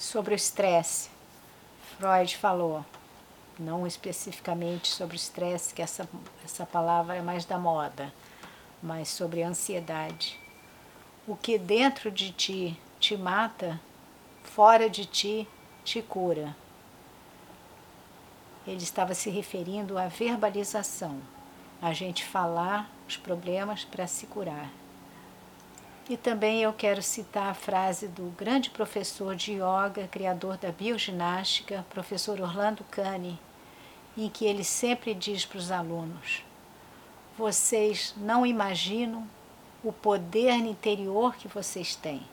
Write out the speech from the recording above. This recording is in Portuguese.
sobre o estresse. Freud falou, não especificamente sobre o estresse, que essa, essa palavra é mais da moda, mas sobre a ansiedade. O que dentro de ti te mata, fora de ti te cura. Ele estava se referindo à verbalização, a gente falar os problemas para se curar. E também eu quero citar a frase do grande professor de yoga, criador da bioginástica, professor Orlando Cane, em que ele sempre diz para os alunos: Vocês não imaginam o poder interior que vocês têm.